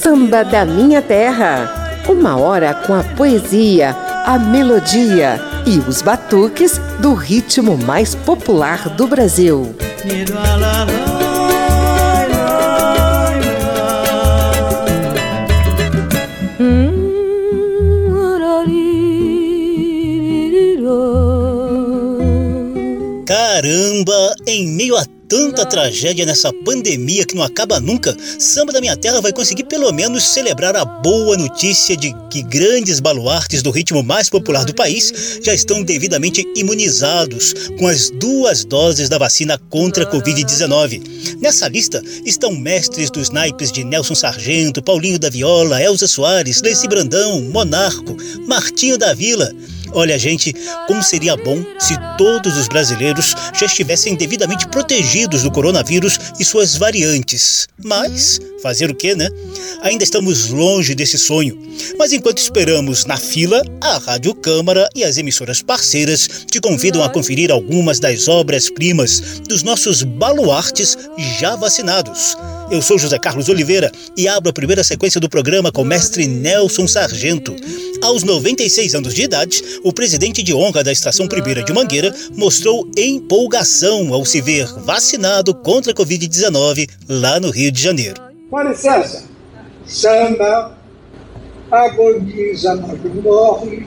Samba da Minha Terra. Uma hora com a poesia, a melodia e os batuques do ritmo mais popular do Brasil. Caramba, em meio a tanta tragédia nessa pandemia que não acaba nunca, Samba da Minha Terra vai conseguir pelo menos celebrar a boa notícia de que grandes baluartes do ritmo mais popular do país já estão devidamente imunizados com as duas doses da vacina contra a Covid-19. Nessa lista estão mestres dos naipes de Nelson Sargento, Paulinho da Viola, Elza Soares, Leci Brandão, Monarco, Martinho da Vila. Olha, gente, como seria bom se todos os brasileiros já estivessem devidamente protegidos do coronavírus e suas variantes. Mas, fazer o quê, né? Ainda estamos longe desse sonho. Mas enquanto esperamos na fila, a Rádio Câmara e as emissoras parceiras te convidam a conferir algumas das obras-primas dos nossos baluartes já vacinados. Eu sou José Carlos Oliveira e abro a primeira sequência do programa com o mestre Nelson Sargento. Aos 96 anos de idade, o presidente de honra da Estação Primeira de Mangueira mostrou empolgação ao se ver vacinado contra a Covid-19 lá no Rio de Janeiro. Com licença, samba, agoniza, mas não morre,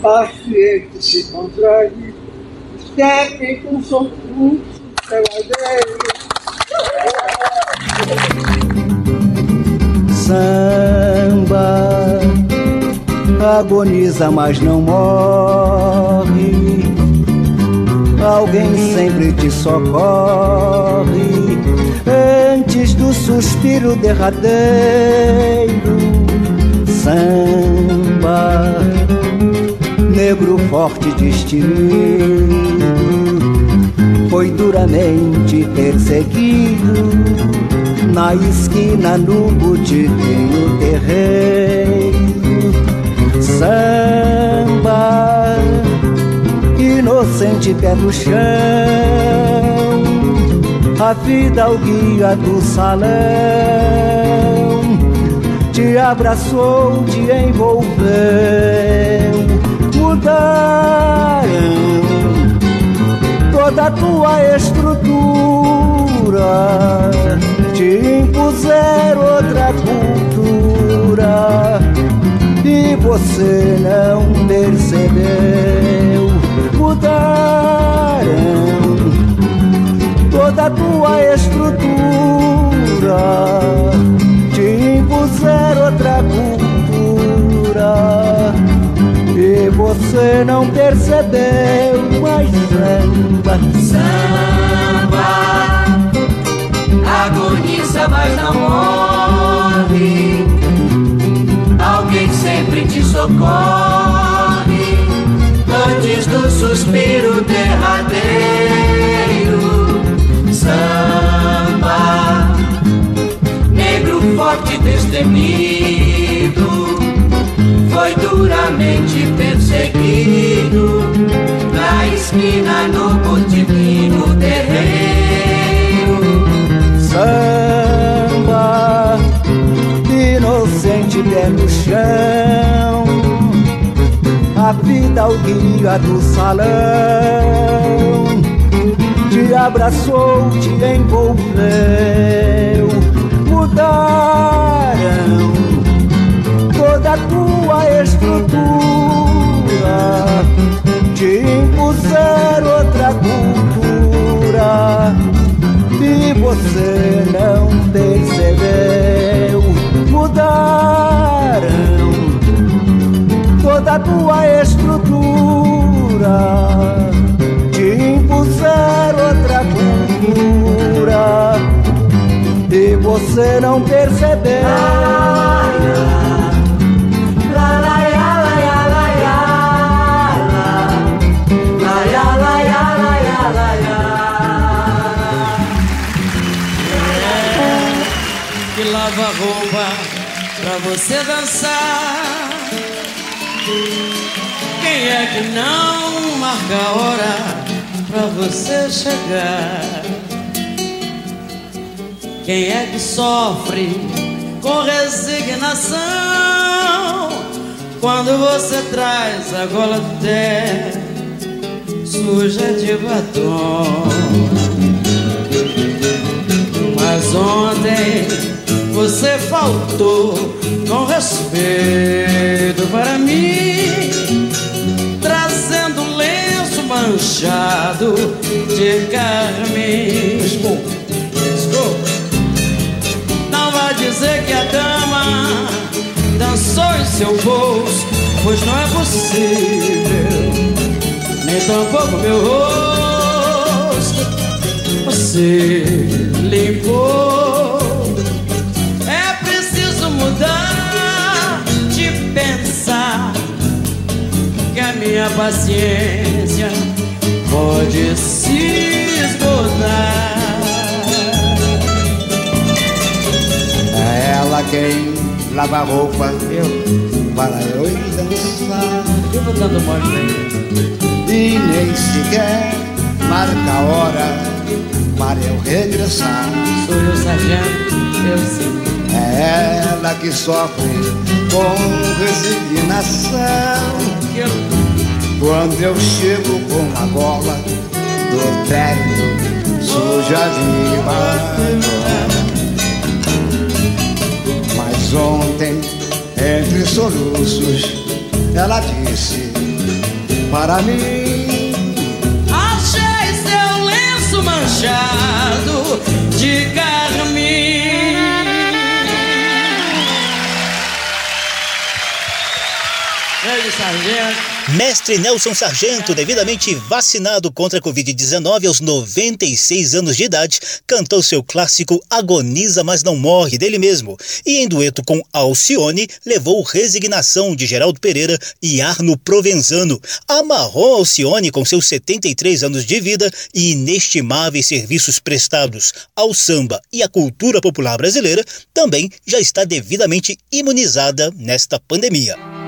paciente se contrai, técnico são muitos peladeiros. Samba agoniza, mas não morre. Alguém sempre te socorre antes do suspiro derradeiro. Samba, negro forte destemido, foi duramente perseguido na esquina no botiquinho terreiro. Samba, inocente pé no chão, a vida o guia do salão, te abraçou, te envolveu, mudaram toda a tua estrutura, te impuser outra cultura e você não percebeu. Mudaram toda a tua estrutura, te impuser outra cultura e você não percebeu. Mas samba, Samba agoniza, mas não morre. Alguém sempre te socorre antes do suspiro derradeiro. Samba, negro forte destemido, esquina no botiquim no terreiro. samba, inocente pé no chão, a vida o guia do salão, te abraçou, te envolveu, mudaram toda a tua estrutura, te impuser outra cultura e você não percebeu. Mudaram toda a tua estrutura, te impuser outra cultura e você não percebeu. Lava roupa pra você dançar. Quem é que não marca a hora pra você chegar. Quem é que sofre com resignação quando você traz a gola pé suja de batom? Mas ontem você faltou com respeito para mim, trazendo lenço manchado de carmim. Não vai dizer que a dama dançou em seu bolso, pois não é possível, nem tampouco meu rosto. Você limpou. Minha paciência pode se esgotar. É ela quem lava a roupa Eu, para eu ir dançar. eu vou dando mole. E nem sequer marca a hora para eu regressar. Sou eu, sargento, eu sim. É ela que sofre com resignação. Quando eu chego com a gola do terno suja de batom. Mas ontem, entre soluços, ela disse para mim: achei seu lenço manchado de carmim. Ei, sargento. Mestre Nelson Sargento, devidamente vacinado contra a Covid-19 aos 96 anos de idade, cantou seu clássico Agoniza, mas não morre dele mesmo. E em dueto com Alcione, levou Resignação de Geraldo Pereira e Arno Provenzano. Amarrou Alcione com seus 73 anos de vida e inestimáveis serviços prestados ao samba e à cultura popular brasileira, também já está devidamente imunizada nesta pandemia.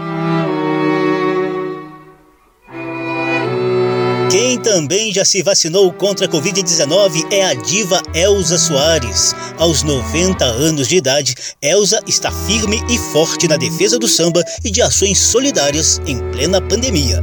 Quem também já se vacinou contra a Covid-19 é a diva Elza Soares. Aos 90 anos de idade, Elza está firme e forte na defesa do samba e de ações solidárias em plena pandemia.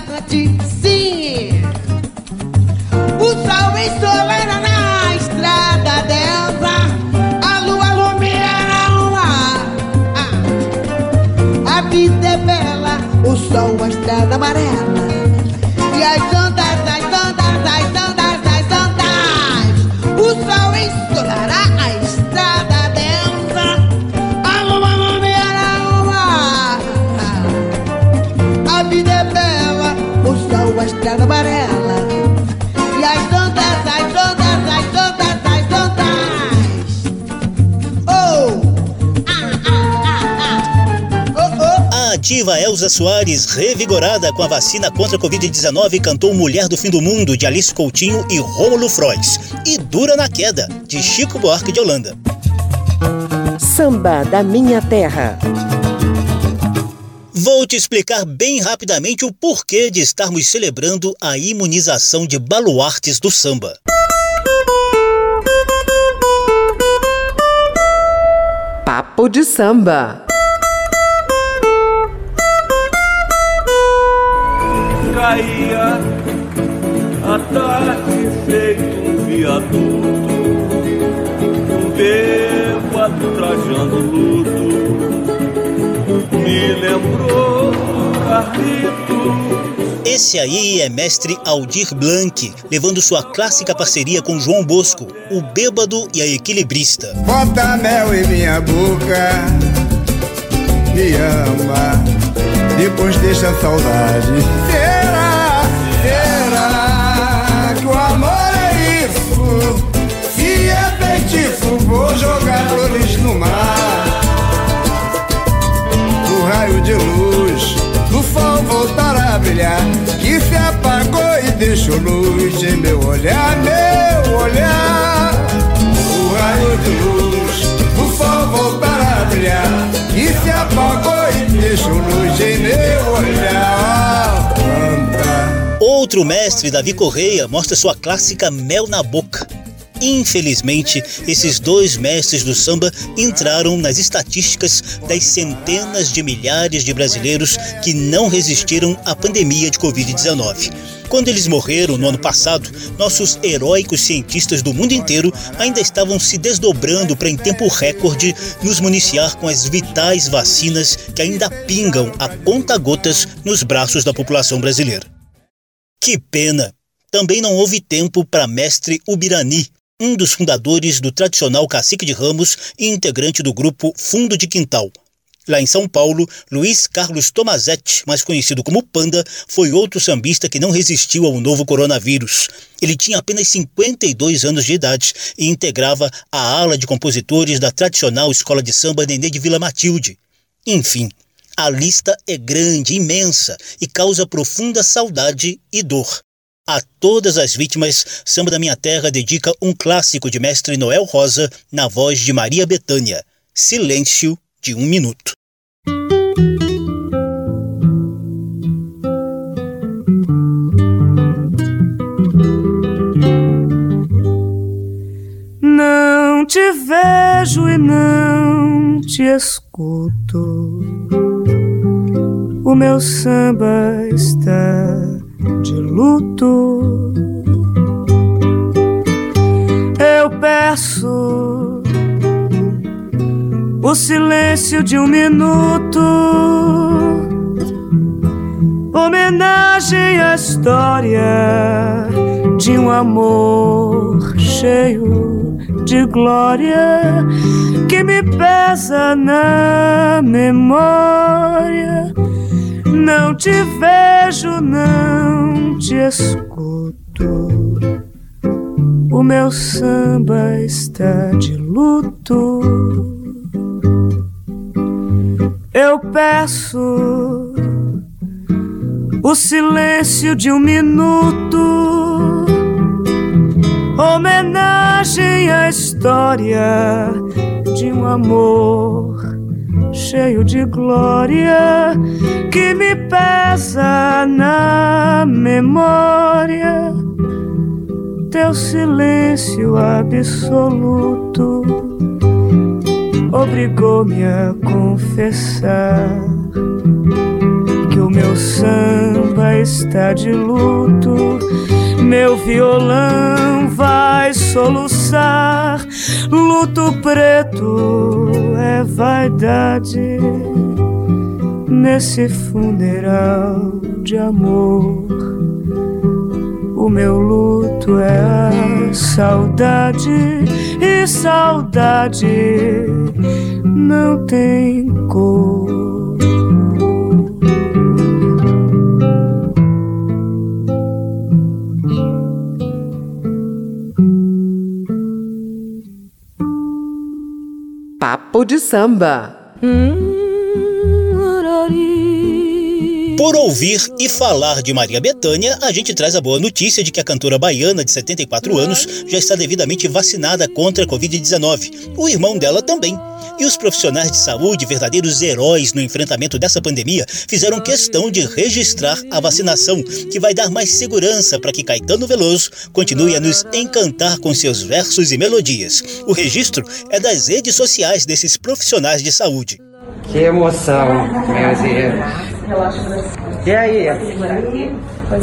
Atlântico. Elza Soares, revigorada com a vacina contra a Covid-19, cantou Mulher do Fim do Mundo, de Alice Coutinho e Rômulo Frois. E Dura na Queda, de Chico Buarque de Holanda. Samba da Minha Terra. Vou te explicar bem rapidamente o porquê de estarmos celebrando a imunização de baluartes do samba. Papo de samba. Caía a tarde feito um viaduto, um bêbado trajando luto, me lembrou Carlitos. Esse aí é mestre Aldir Blanc, levando sua clássica parceria com João Bosco, o bêbado e a equilibrista. Bota mel em minha boca, me ama, depois deixa a saudade. Que se apagou e deixou luz em meu olhar, meu olhar. O raio de luz do sol voltará a brilhar, que se apagou e deixou luz em meu olhar. Outro mestre, Davi Correia, mostra sua clássica Mel na Boca. Infelizmente, esses dois mestres do samba entraram nas estatísticas das centenas de milhares de brasileiros que não resistiram à pandemia de Covid-19. Quando eles morreram no ano passado, nossos heróicos cientistas do mundo inteiro ainda estavam se desdobrando para, em tempo recorde, nos municiar com as vitais vacinas que ainda pingam a conta-gotas nos braços da população brasileira. Que pena! Também não houve tempo para mestre Ubirani, um dos fundadores do tradicional Cacique de Ramos e integrante do grupo Fundo de Quintal. Lá em São Paulo, Luiz Carlos Tomazetti, mais conhecido como Panda, foi outro sambista que não resistiu ao novo coronavírus. Ele tinha apenas 52 anos de idade e integrava a ala de compositores da tradicional escola de samba Nenê de Vila Matilde. Enfim, a lista é grande, imensa e causa profunda saudade e dor. A todas as vítimas, Samba da Minha Terra dedica um clássico de mestre Noel Rosa na voz de Maria Betânia. Silêncio de um minuto. Não te vejo e não te escuto. O meu samba está de luto. Eu peço o silêncio de um minuto, homenagem à história de um amor cheio de glória que me pesa na memória não te vejo, não te escuto. O meu samba está de luto. Eu peço o silêncio de um minuto, homenagem à história de um amor cheio de glória que me pesa na memória. Teu silêncio absoluto obrigou-me a confessar que o meu samba está de luto. Meu violão vai soluçar. Luto preto é vaidade nesse funeral de amor. O meu luto é saudade e saudade não tem cor. De Samba. Por ouvir e falar de Maria Bethânia, a gente traz a boa notícia de que a cantora baiana de 74 anos já está devidamente vacinada contra a Covid-19. O irmão dela também. E os profissionais de saúde, verdadeiros heróis no enfrentamento dessa pandemia, fizeram questão de registrar a vacinação, que vai dar mais segurança para que Caetano Veloso continue a nos encantar com seus versos e melodias. O registro é das redes sociais desses profissionais de saúde. Que emoção, meus irmãos. E aí?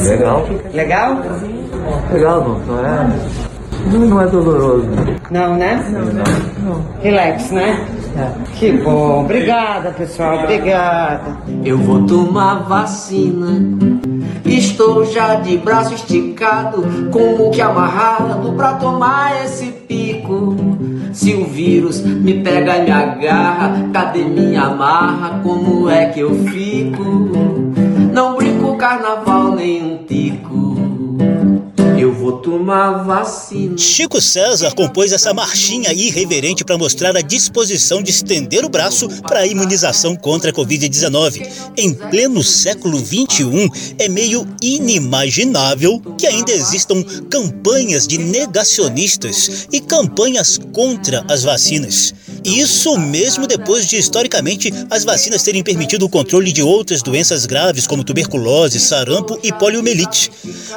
Legal. Legal? Legal, não, não é. Não, é doloroso. Não, né? Não, não. Relax, né? É. Que bom. Obrigada, pessoal. Obrigada. Eu vou tomar vacina. Estou já de braço esticado, como que amarrado pra tomar esse pico. Se o vírus me pega e me agarra, cadê minha amarra? Como é que eu fico? Não brinco carnaval nem um tico. Vou tomar vacina. Chico César compôs essa marchinha irreverente para mostrar a disposição de estender o braço para a imunização contra a Covid-19. Em pleno século XXI, é meio inimaginável que ainda existam campanhas de negacionistas e campanhas contra as vacinas. Isso mesmo depois de, historicamente, as vacinas terem permitido o controle de outras doenças graves como tuberculose, sarampo e poliomielite.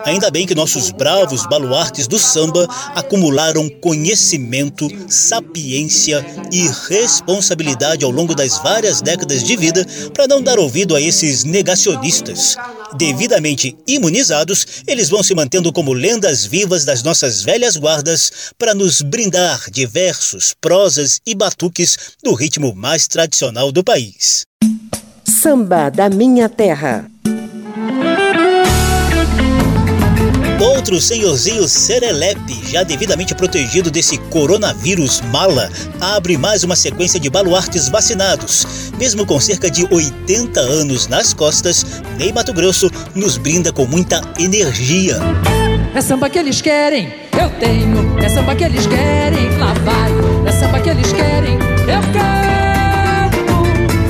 Ainda bem que nossos bravos baluartes do samba acumularam conhecimento, sapiência e responsabilidade ao longo das várias décadas de vida para não dar ouvido a esses negacionistas. Devidamente imunizados, eles vão se mantendo como lendas vivas das nossas velhas guardas para nos brindar de versos, prosas e batuques do ritmo mais tradicional do país. Samba da Minha Terra. Outro senhorzinho serelepe, já devidamente protegido desse coronavírus mala, abre mais uma sequência de baluartes vacinados. Mesmo com cerca de 80 anos nas costas, Ney Mato Grosso nos brinda com muita energia. É samba que eles querem, eu tenho. É samba que eles querem, lá vai. É samba que eles querem, eu quero.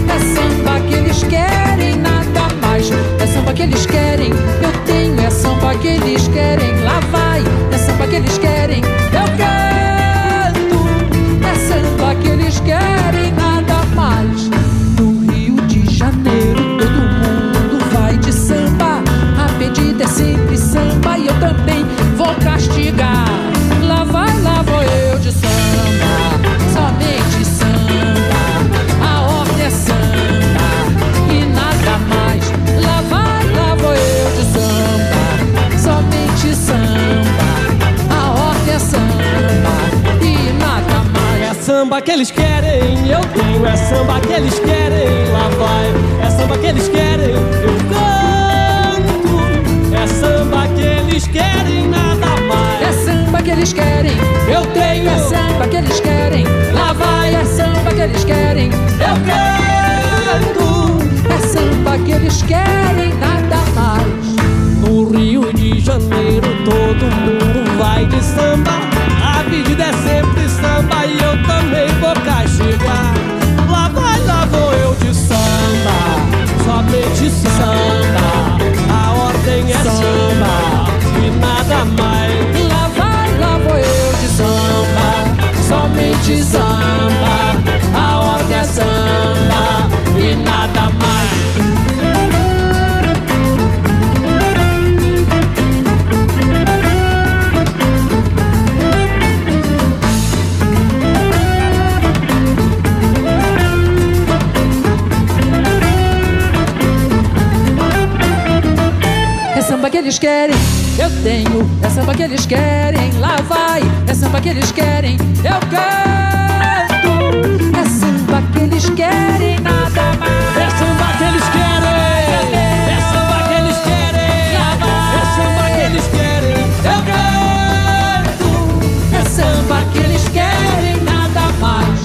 É samba que eles querem, nada mais. É samba que eles querem, eu tenho. Samba que eles querem, lá vai. É samba que eles querem, eu quero. É samba que eles querem, nada mais. No Rio de Janeiro, todo mundo vai de samba. A pedida é sempre samba e eu também vou castigar. Samba que eles querem, eu tenho. É samba que eles querem, lá vai. É samba que eles querem, eu canto. É samba que eles querem, nada mais. É samba que eles querem, eu tenho. É samba que eles querem, lá vai. É samba que eles querem, eu canto. É samba que eles querem, nada mais. No Rio de Janeiro todo mundo vai de samba. Pedida é sempre samba e eu também vou castigar. Lá vai, lá vou eu de samba, somente samba. Eles querem, eu tenho. É samba que eles querem, lá vai. É samba que eles querem, eu canto. É samba que eles querem, nada mais. É samba que eles querem, é samba que eles querem, é samba que eles querem, eu canto. É samba que eles querem, nada mais.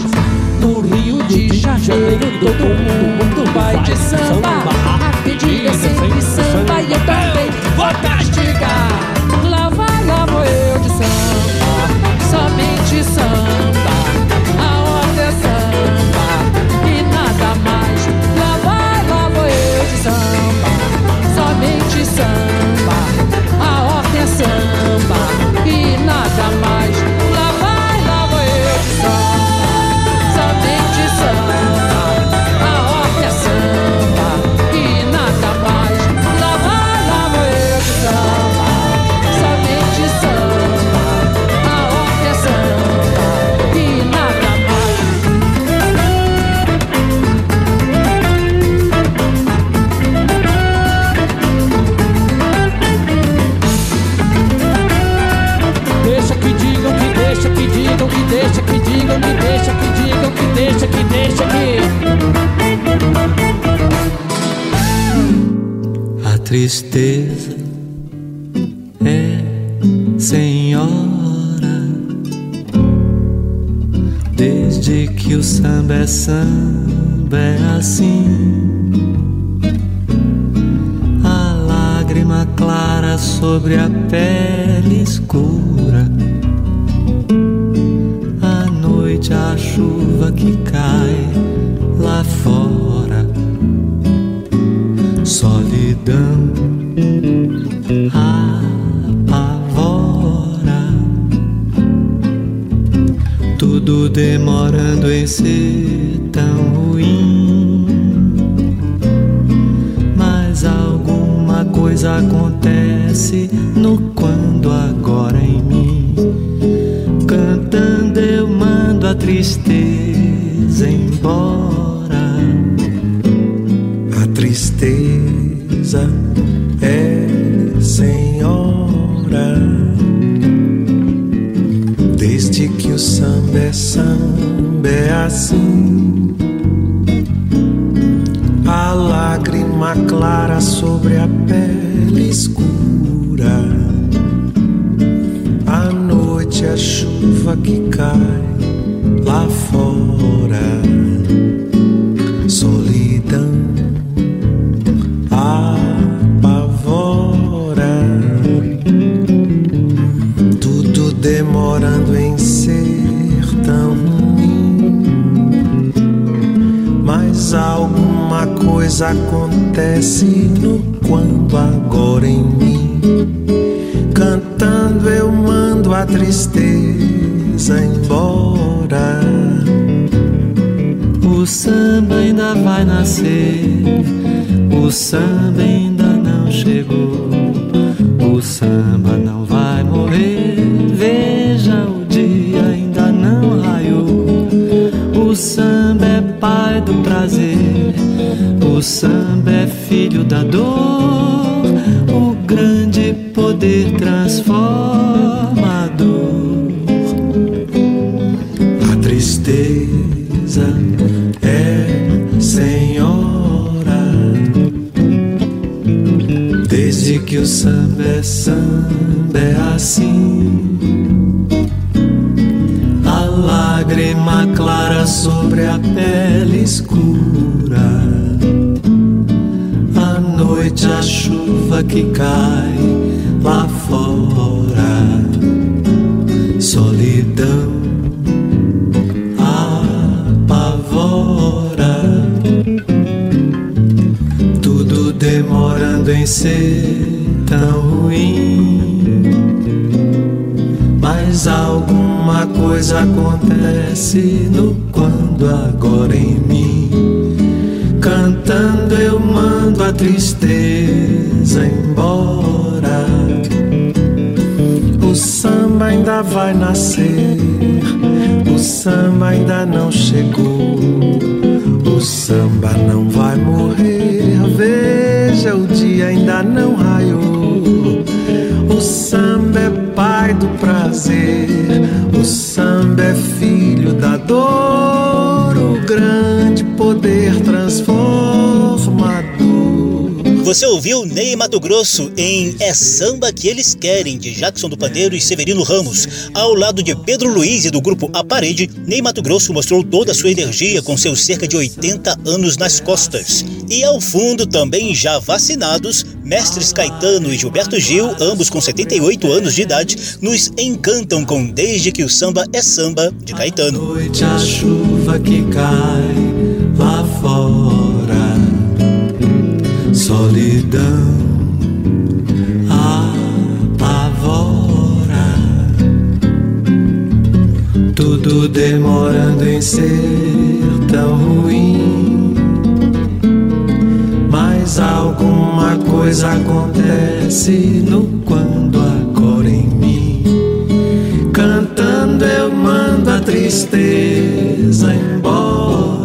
No Rio de Janeiro, todo mundo vai de samba. A pedida é sempre samba e eu também castigar. Lá vai, lá vou eu de samba, somente samba. Clara sobre a pele escura. À noite a chuva que cai lá fora. Coisa acontece no quando agora em mim. Cantando eu mando a tristeza embora. O samba ainda vai nascer, o samba ainda não chegou, o samba não o samba é filho da dor, o grande poder transformador. A tristeza é senhora. Desde que o samba é samba é assim. A lágrima clara sobre a pele escura. Que cai lá fora. Solidão apavora. Tudo demorando em ser tão ruim. Mas alguma coisa acontece no quando agora em mim. Cantando eu mando a tristeza embora. O samba ainda vai nascer. O samba ainda não chegou. O samba não vai morrer. Veja, o dia ainda não raiou. O samba é pai do prazer. O samba é filho da dor. O grande poder Você ouviu Ney Mato Grosso em É Samba Que Eles Querem, de Jackson do Pandeiro e Severino Ramos. Ao lado de Pedro Luiz e do grupo A Parede, Ney Mato Grosso mostrou toda a sua energia com seus cerca de 80 anos nas costas. E ao fundo, também já vacinados, mestres Caetano e Gilberto Gil, ambos com 78 anos de idade, nos encantam com Desde que o Samba é Samba, de Caetano. noite a chuva que cai lá fora. Solidão apavora. Tudo demorando em ser tão ruim. Mas alguma coisa acontece no quando agora em mim. Cantando eu mando a tristeza embora.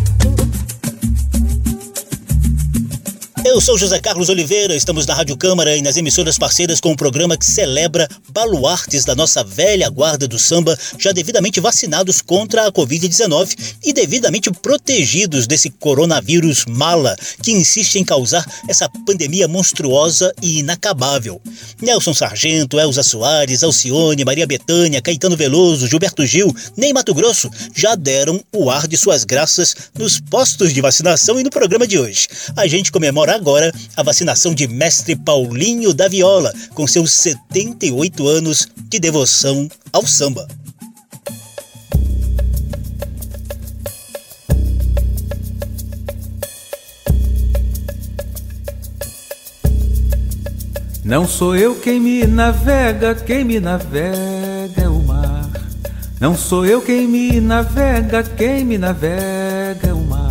Eu sou José Carlos Oliveira, estamos na Rádio Câmara e nas emissoras parceiras com um programa que celebra baluartes da nossa velha guarda do samba, já devidamente vacinados contra a Covid-19 e devidamente protegidos desse coronavírus mala que insiste em causar essa pandemia monstruosa e inacabável. Nelson Sargento, Elza Soares, Alcione, Maria Betânia, Caetano Veloso, Gilberto Gil, nem Mato Grosso já deram o ar de suas graças nos postos de vacinação e no programa de hoje. A gente comemora agora a vacinação de Mestre Paulinho da Viola, com seus 78 anos de devoção ao samba. Não sou eu quem me navega, quem me navega é o mar. Não sou eu quem me navega, quem me navega é o mar.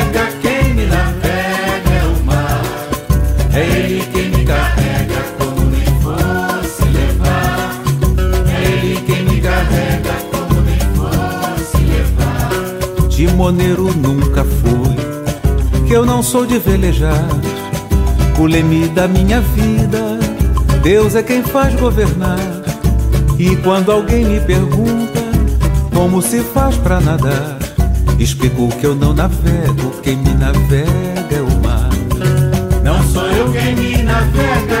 levar. Timoneiro nunca fui, que eu não sou de velejar. O leme da minha vida, Deus é quem faz governar. E quando alguém me pergunta como se faz pra nadar, explico que eu não navego, quem me navega é o mar. Não sou eu quem me navega,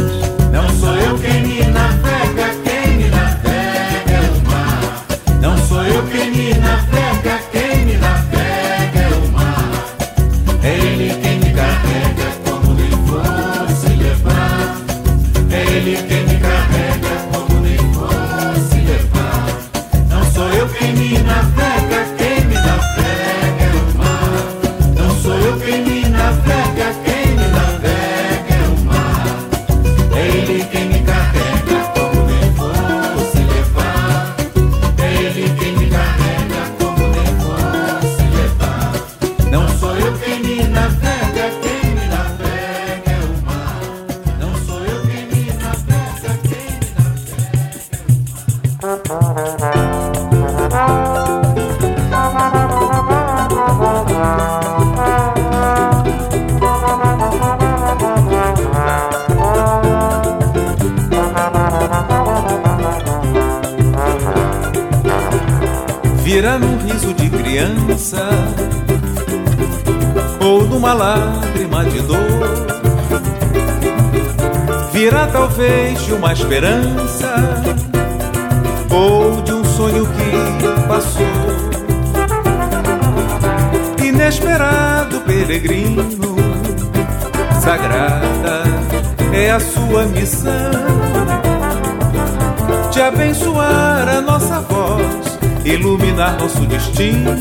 Iluminar nosso destino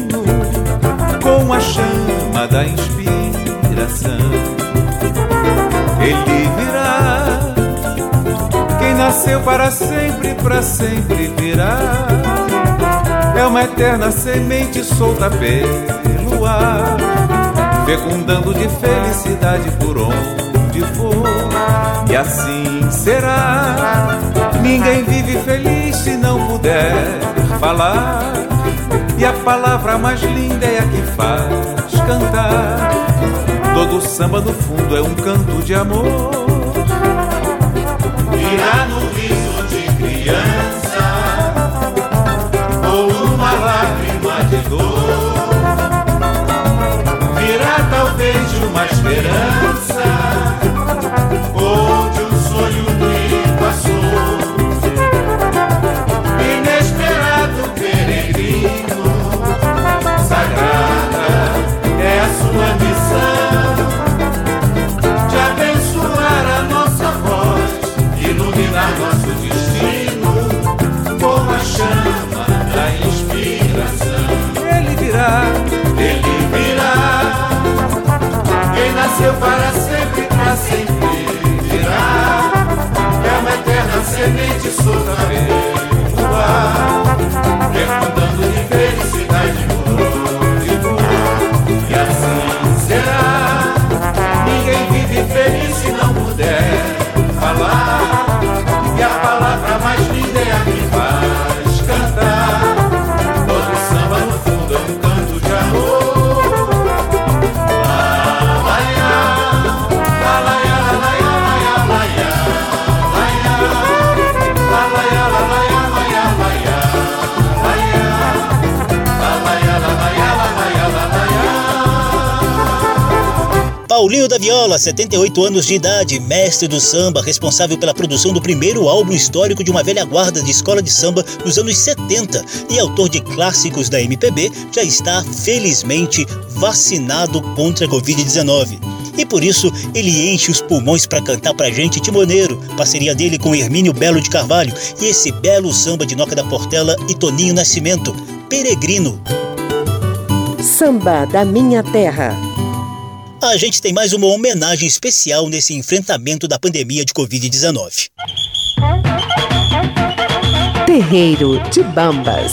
com a chama da inspiração. Ele virá, quem nasceu para sempre, para sempre virá. é uma eterna semente solta pelo ar, fecundando de felicidade por onde for. E assim será. Ninguém vive feliz se não puder falar. E a palavra mais linda é a que faz cantar. Todo samba no fundo é um canto de amor. Virá no riso de criança ou uma lágrima de dor. Virá talvez uma esperança ou Quem nasceu para sempre, para sempre virá. É uma eterna semente solta Paulinho da Viola, 78 anos de idade, mestre do samba, responsável pela produção do primeiro álbum histórico de uma velha guarda de escola de samba nos anos 70 e autor de clássicos da MPB, já está felizmente vacinado contra a Covid-19. E por isso ele enche os pulmões para cantar pra gente Timoneiro, parceria dele com Hermínio Belo de Carvalho e esse belo samba de Noca da Portela e Toninho Nascimento, Peregrino. Samba da Minha Terra. A gente tem mais uma homenagem especial nesse enfrentamento da pandemia de Covid-19. Terreiro de Bambas.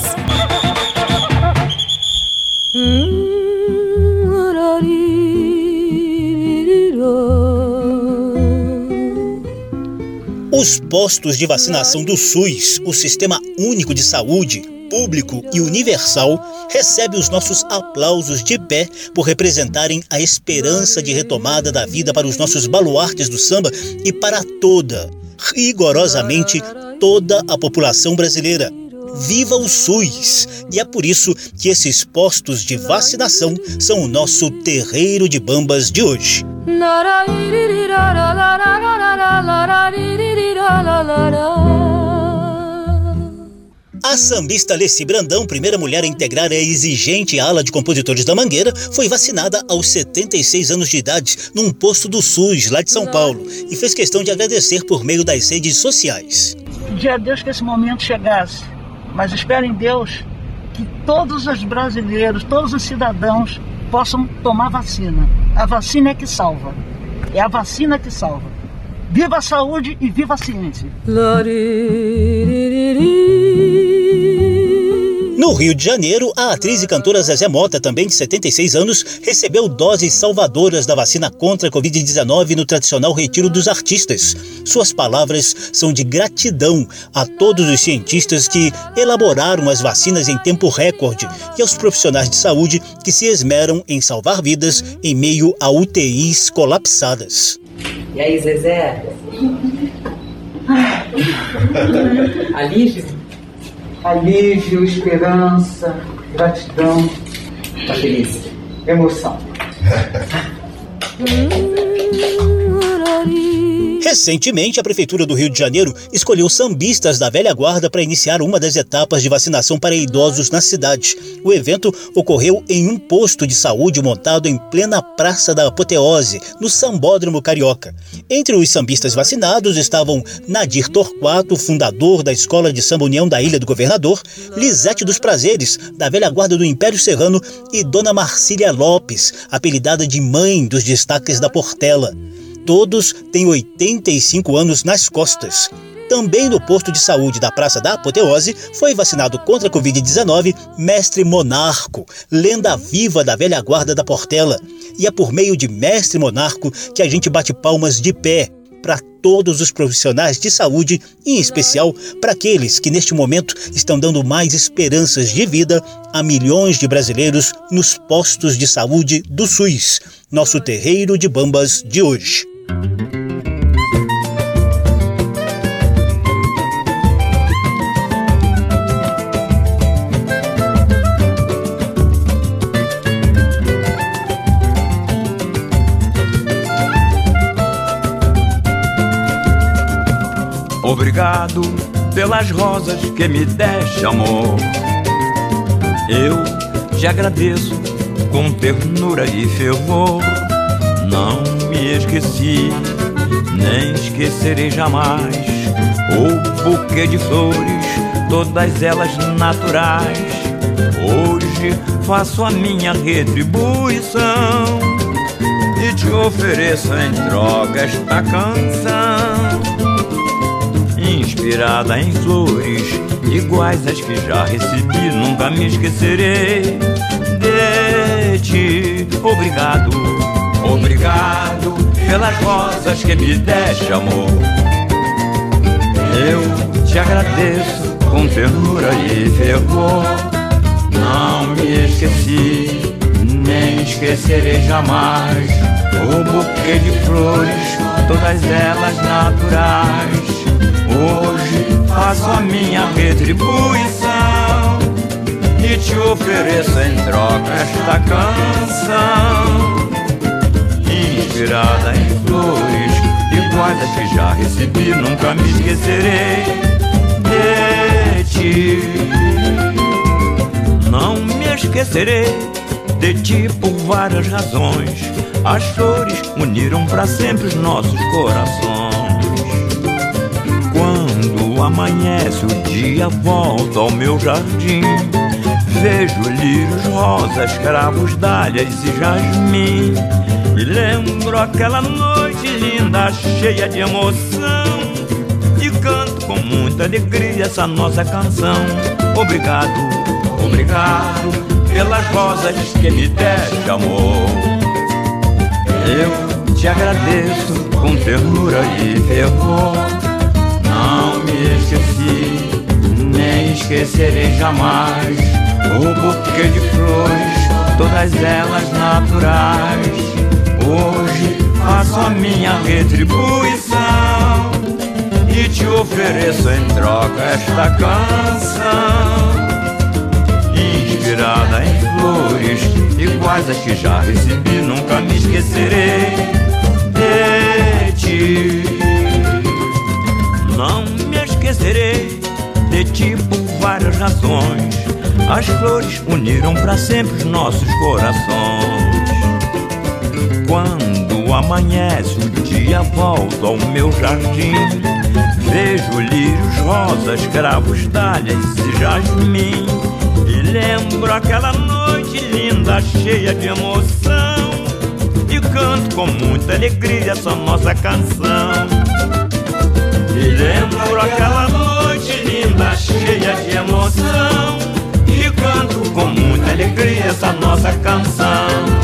Os postos de vacinação do SUS, o Sistema Único de Saúde, público e universal, recebe os nossos aplausos de pé por representarem a esperança de retomada da vida para os nossos baluartes do samba e para toda, rigorosamente toda a população brasileira. Viva o SUS! E é por isso que esses postos de vacinação são o nosso terreiro de bambas de hoje. A sambista Leci Brandão, primeira mulher a integrar a exigente ala de compositores da Mangueira, foi vacinada aos 76 anos de idade num posto do SUS, lá de São Paulo, e fez questão de agradecer por meio das redes sociais. Pedir a Deus que esse momento chegasse, mas espero em Deus que todos os brasileiros, todos os cidadãos possam tomar vacina. A vacina é que salva. É a vacina que salva. Viva a saúde e viva a ciência. No Rio de Janeiro, a atriz e cantora Zezé Mota, também de 76 anos, recebeu doses salvadoras da vacina contra a Covid-19 no tradicional Retiro dos Artistas. Suas palavras são de gratidão a todos os cientistas que elaboraram as vacinas em tempo recorde e aos profissionais de saúde que se esmeram em salvar vidas em meio a UTIs colapsadas. E aí, Zezé? Alívio? Alívio, esperança, gratidão, Tá feliz? emoção. Recentemente, a Prefeitura do Rio de Janeiro escolheu sambistas da velha guarda para iniciar uma das etapas de vacinação para idosos na cidade. O evento ocorreu em um posto de saúde montado em plena Praça da Apoteose, no Sambódromo Carioca. Entre os sambistas vacinados estavam Nadir Torquato, fundador da Escola de Samba União da Ilha do Governador, Lisete dos Prazeres, da velha guarda do Império Serrano, e Dona Marcília Lopes, apelidada de mãe dos destaques da Portela. Todos têm 85 anos nas costas. Também no posto de saúde da Praça da Apoteose foi vacinado contra a Covid-19 Mestre Monarco, lenda viva da velha guarda da Portela. E é por meio de Mestre Monarco que a gente bate palmas de pé para todos os profissionais de saúde, em especial para aqueles que neste momento estão dando mais esperanças de vida a milhões de brasileiros nos postos de saúde do SUS, nosso terreiro de bambas de hoje. Obrigado pelas rosas que me deste, amor. Eu te agradeço com ternura e fervor. Não me esqueci, nem esquecerei jamais. O buquê de flores, todas elas naturais. Hoje faço a minha retribuição e te ofereço em troca esta canção inspirada em flores iguais às que já recebi, nunca me esquecerei de ti. Obrigado, obrigado pelas rosas que me deste, amor. Eu te agradeço com ternura e fervor. Não me esqueci, nem esquecerei jamais o buquê de flores, todas elas naturais Hoje faço a minha retribuição e te ofereço em troca esta canção, inspirada em flores iguais a que já recebi, nunca me esquecerei de ti. Não me esquecerei de ti por várias razões. As flores uniram para sempre os nossos corações amanhece, o dia volta ao meu jardim. Vejo lírios rosas, cravos, dálias e jasmim. E lembro aquela noite linda, cheia de emoção. E canto com muita alegria essa nossa canção. Obrigado, obrigado pelas rosas que me deste amor. Eu te agradeço com ternura e fervor me esqueci, nem esquecerei jamais o buquê de flores, todas elas naturais. Hoje faço a minha retribuição e te ofereço em troca esta canção. Inspirada em flores, iguais às que já recebi, nunca me esquecerei de ti. Não esquecerei de ti por várias razões. As flores uniram para sempre os nossos corações. Quando amanhece, o dia volta ao meu jardim. Vejo lírios, rosas, cravos, talhas e jasmim. E lembro aquela noite linda, cheia de emoção. E canto com muita alegria essa nossa canção. E lembro aquela noite linda, cheia de emoção. E canto com muita alegria essa nossa canção.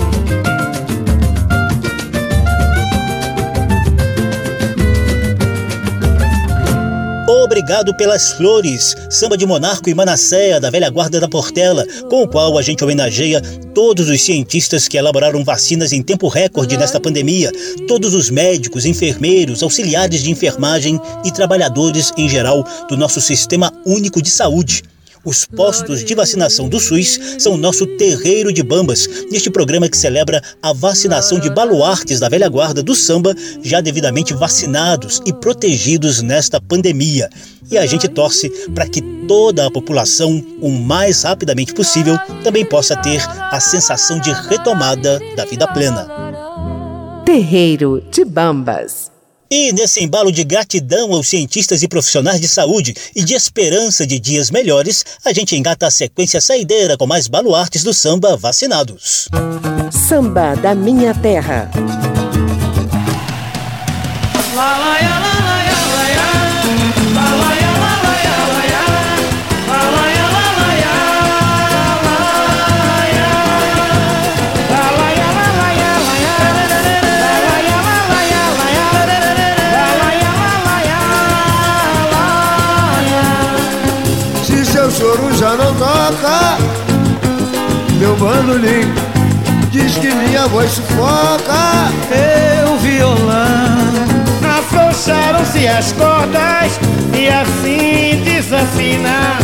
Obrigado pelas Flores, samba de Monarco e Manasséia da velha guarda da Portela, com o qual a gente homenageia todos os cientistas que elaboraram vacinas em tempo recorde nesta pandemia, todos os médicos, enfermeiros, auxiliares de enfermagem e trabalhadores em geral do nosso Sistema Único de Saúde. Os postos de vacinação do SUS são o nosso terreiro de bambas, neste programa que celebra a vacinação de baluartes da velha guarda do samba, já devidamente vacinados e protegidos nesta pandemia. E a gente torce para que toda a população, o mais rapidamente possível, também possa ter a sensação de retomada da vida plena. Terreiro de Bambas e nesse embalo de gratidão aos cientistas e profissionais de saúde e de esperança de dias melhores, a gente engata a sequência saideira com mais baluartes do samba vacinados. Samba da Minha Terra. Lá, lá, lá. Bandolim diz que minha voz sufoca. Eu violão. Afrouxaram-se as cordas e assim desafina.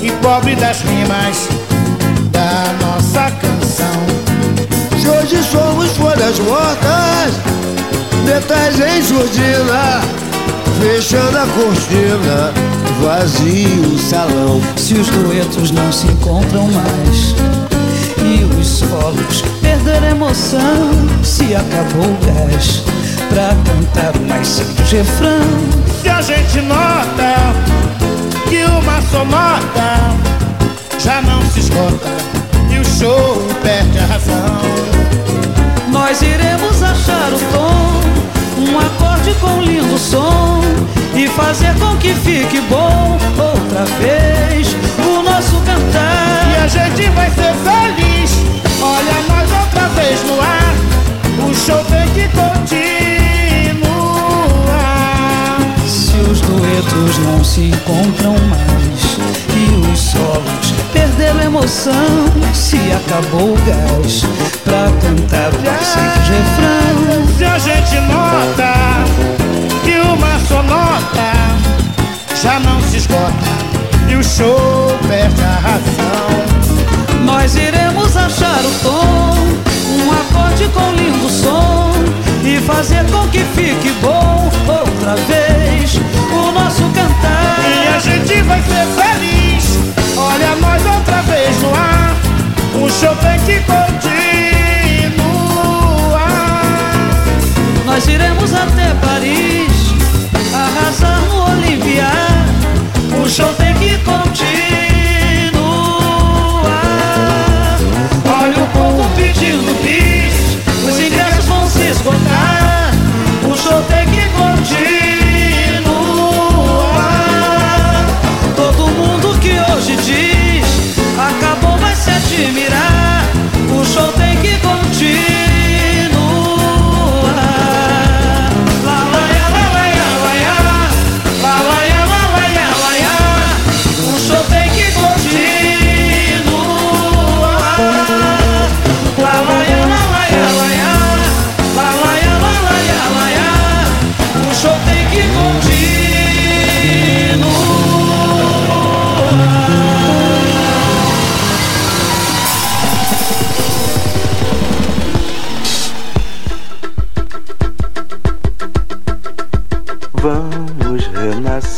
E pobre das rimas da nossa canção. Se hoje somos folhas mortas Metais em surdina Fechando a cortina Vazio o salão. Se os duetos não se encontram mais E os solos perderam emoção Se acabou o gás. Pra cantar o mais simples refrão. Se a gente nota Que uma sonota Já não se esgota E o show perde a razão. Nós iremos achar o tom Um acorde com lindo som E fazer com que fique bom Outra vez acabou o gás Pra cantar o mais simples refrão. Se a gente nota Que uma sonota Já não se esgota E o show perde a razão. Nós iremos achar o tom Um acorde com lindo som E fazer com que fique bom Outra vez o nosso cantar. E a gente vai ser feliz. Olha nós outra vez no ar O show tem que continuar Nós iremos até Paris Arrasar no Olimpia O show tem que continuar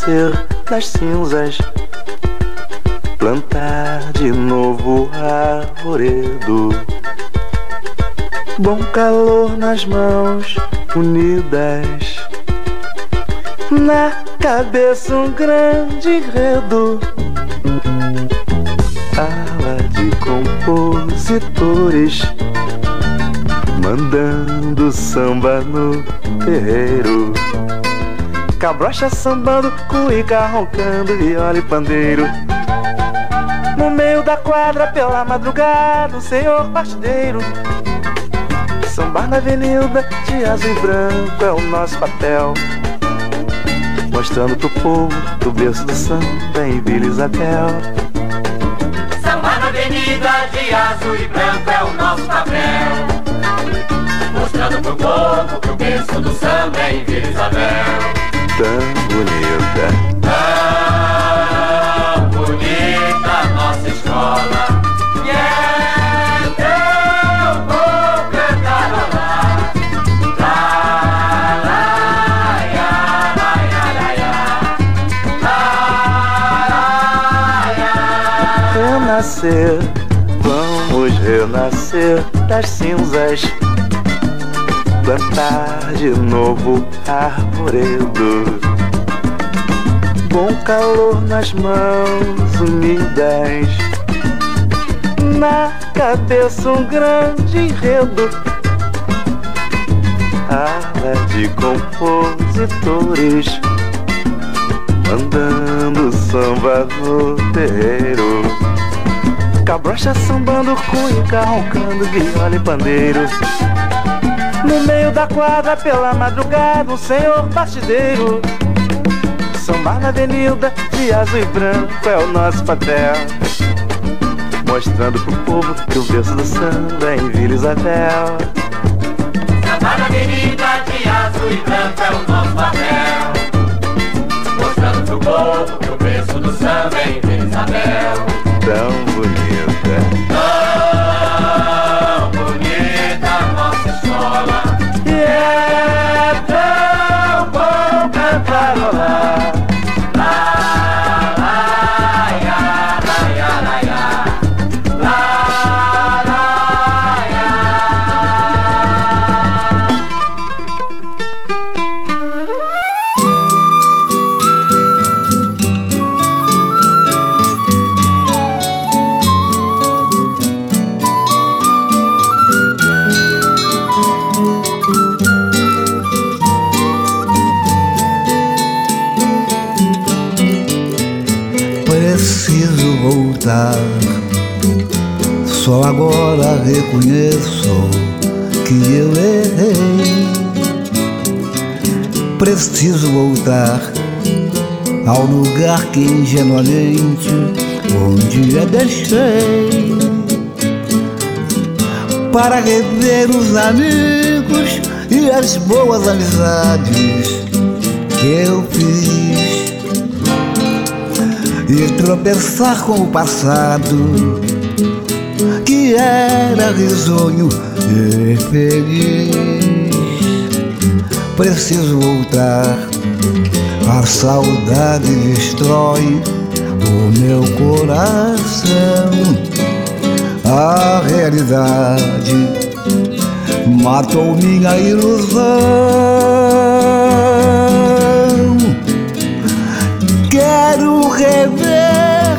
renascer das cinzas, plantar de novo arvoredo. Bom calor nas mãos unidas, na cabeça um grande enredo. Ala de compositores, mandando samba no terreiro. Cabrocha sambando, cuica roncando, viola e pandeiro. No meio da quadra, pela madrugada, o senhor partideiro. Sambar na avenida, de azul e branco é o nosso papel. Mostrando pro povo do berço do samba em Vila Isabel. Samba na avenida de azul e branco é o nosso papel Mostrando pro povo que o berço do samba é em Vila Isabel Tão bonita. Tão bonita nossa escola E é tão bom cantar lá Lá, lá, ia, lá, ia, lá, ia. Lá, lá, ia. renascer, vamos renascer das cinzas, plantar de novo arvoredo. Bom calor nas mãos unidas, na cabeça um grande enredo. Ala de compositores, mandando samba no terreiro. Cabrocha sambando, cuica roncando, viola e pandeiro. No meio da quadra, pela madrugada, um senhor partideiro. Sambar na avenida de azul e branco é o nosso papel. Mostrando pro povo que o berço do samba é em Vila Isabel. Sambar na avenida de azul e branco é o nosso papel. Mostrando pro povo que o berço do samba é em Vila Isabel. Tão bonita. Agora reconheço que eu errei. Preciso voltar ao lugar que ingenuamente um dia deixei. Para rever os amigos e as boas amizades que eu fiz e tropeçar com o passado era risonho e feliz. Preciso voltar, a saudade destrói o meu coração. A realidade matou minha ilusão. Quero rever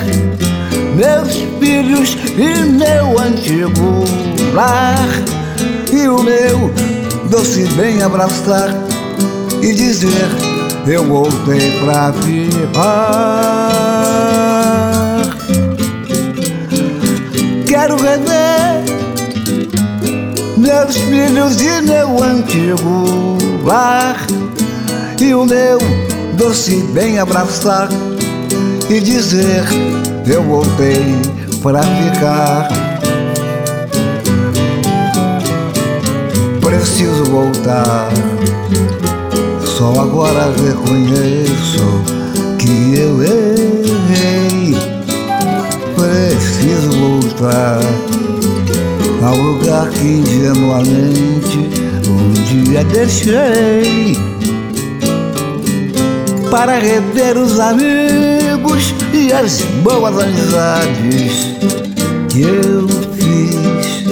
meus filhos e meu antigo lar e o meu doce bem abraçar e dizer eu voltei pra ficar. Quero rever meus filhos e meu antigo lar e o meu doce bem abraçar e dizer eu voltei pra ficar. Preciso voltar, só agora reconheço que eu errei. Preciso voltar ao lugar que ingenuamente um dia deixei para rever os amigos e as boas amizades que eu fiz.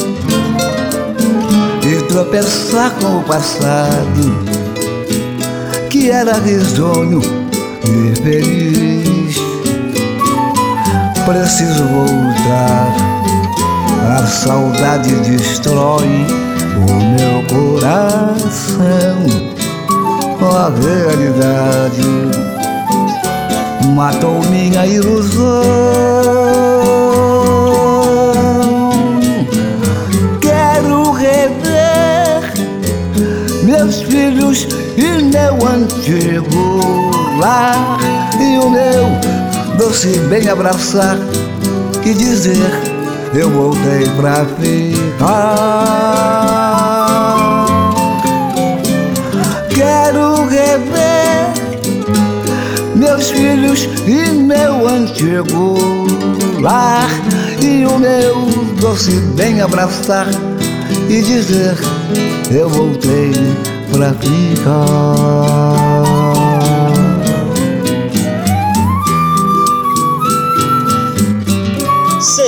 E tropeçar com o passado que era risonho e feliz. Preciso voltar, a saudade destrói o meu coração. A realidade matou minha ilusão. Quero rever meus filhos e meu antigo lar e o meu doce bem abraçar e dizer eu voltei pra ficar. Meus filhos e meu antigo lar e o meu doce bem abraçar e dizer eu voltei pra ficar.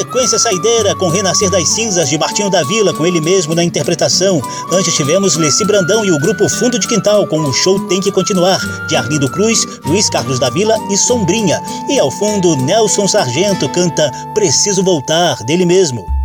Sequência Saideira com Renascer das Cinzas de Martinho da Vila, com ele mesmo na interpretação. Antes tivemos Leci Brandão e o grupo Fundo de Quintal com O Show Tem Que Continuar, de Arlindo Cruz, Luiz Carlos da Vila e Sombrinha. E ao fundo, Nelson Sargento canta Preciso Voltar, dele mesmo.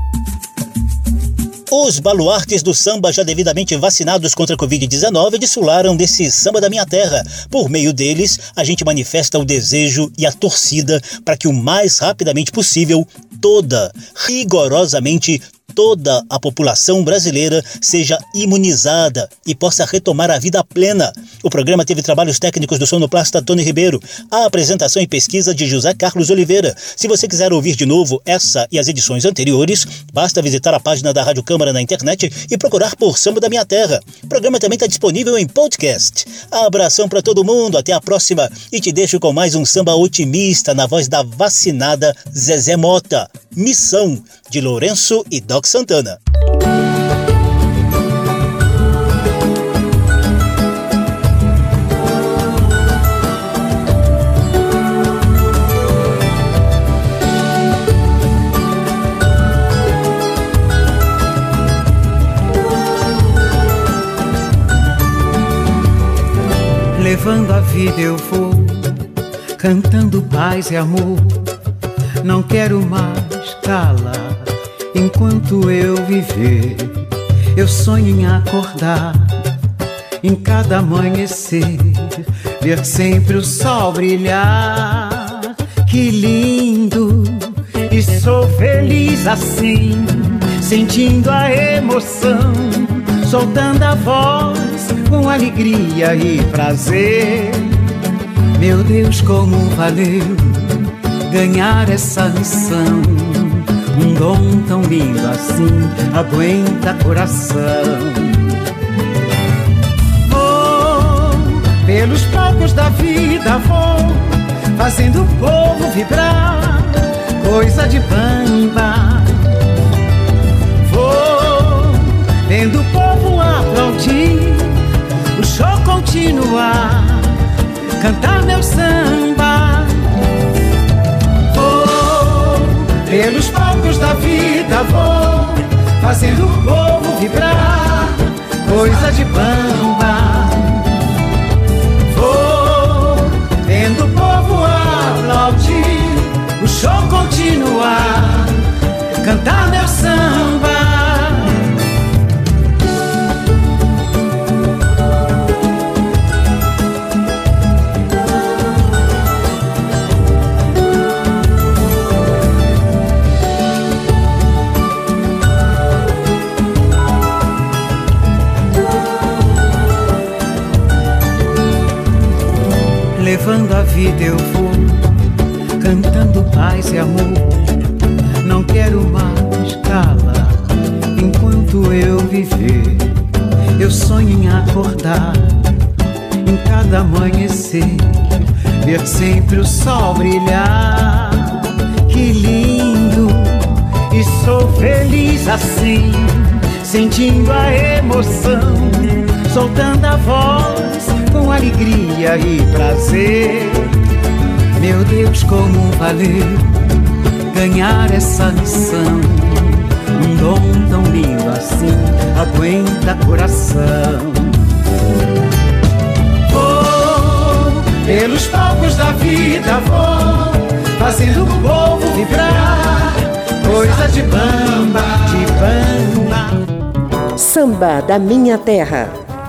Os baluartes do samba, já devidamente vacinados contra a Covid-19, desfilaram desse samba da minha terra. Por meio deles, a gente manifesta o desejo e a torcida para que o mais rapidamente possível toda, rigorosamente toda a população brasileira seja imunizada e possa retomar a vida plena. O programa teve trabalhos técnicos do sonoplasta Tony Ribeiro, a apresentação e pesquisa de José Carlos Oliveira. Se você quiser ouvir de novo essa e as edições anteriores, basta visitar a página da Rádio Câmara na internet e procurar por Samba da Minha Terra. O programa também está disponível em podcast. Abração para todo mundo, até a próxima e te deixo com mais um samba otimista na voz da vacinada Zezé Mota. Missão de Lourenço e Doc Santana. Levando a vida eu vou, cantando paz e amor. Não quero mais calar enquanto eu viver. Eu sonho em acordar em cada amanhecer, ver sempre o sol brilhar. Que lindo! E sou feliz assim, sentindo a emoção, soltando a voz com alegria e prazer. Meu Deus, como valeu ganhar essa missão. Um dom tão lindo assim aguenta coração. Vou pelos palcos da vida, vou fazendo o povo vibrar, coisa de bamba. Vou vendo o povo aplaudir o show continuar, cantar meu samba. Pelos palcos da vida, vou fazendo o povo vibrar, coisa de bamba. Alegria e prazer. Meu Deus, como valeu ganhar essa missão. Um dom tão lindo assim aguenta coração. Vou pelos palcos da vida, vou fazendo o povo vibrar. Coisa de bamba, de bamba. Samba da Minha Terra.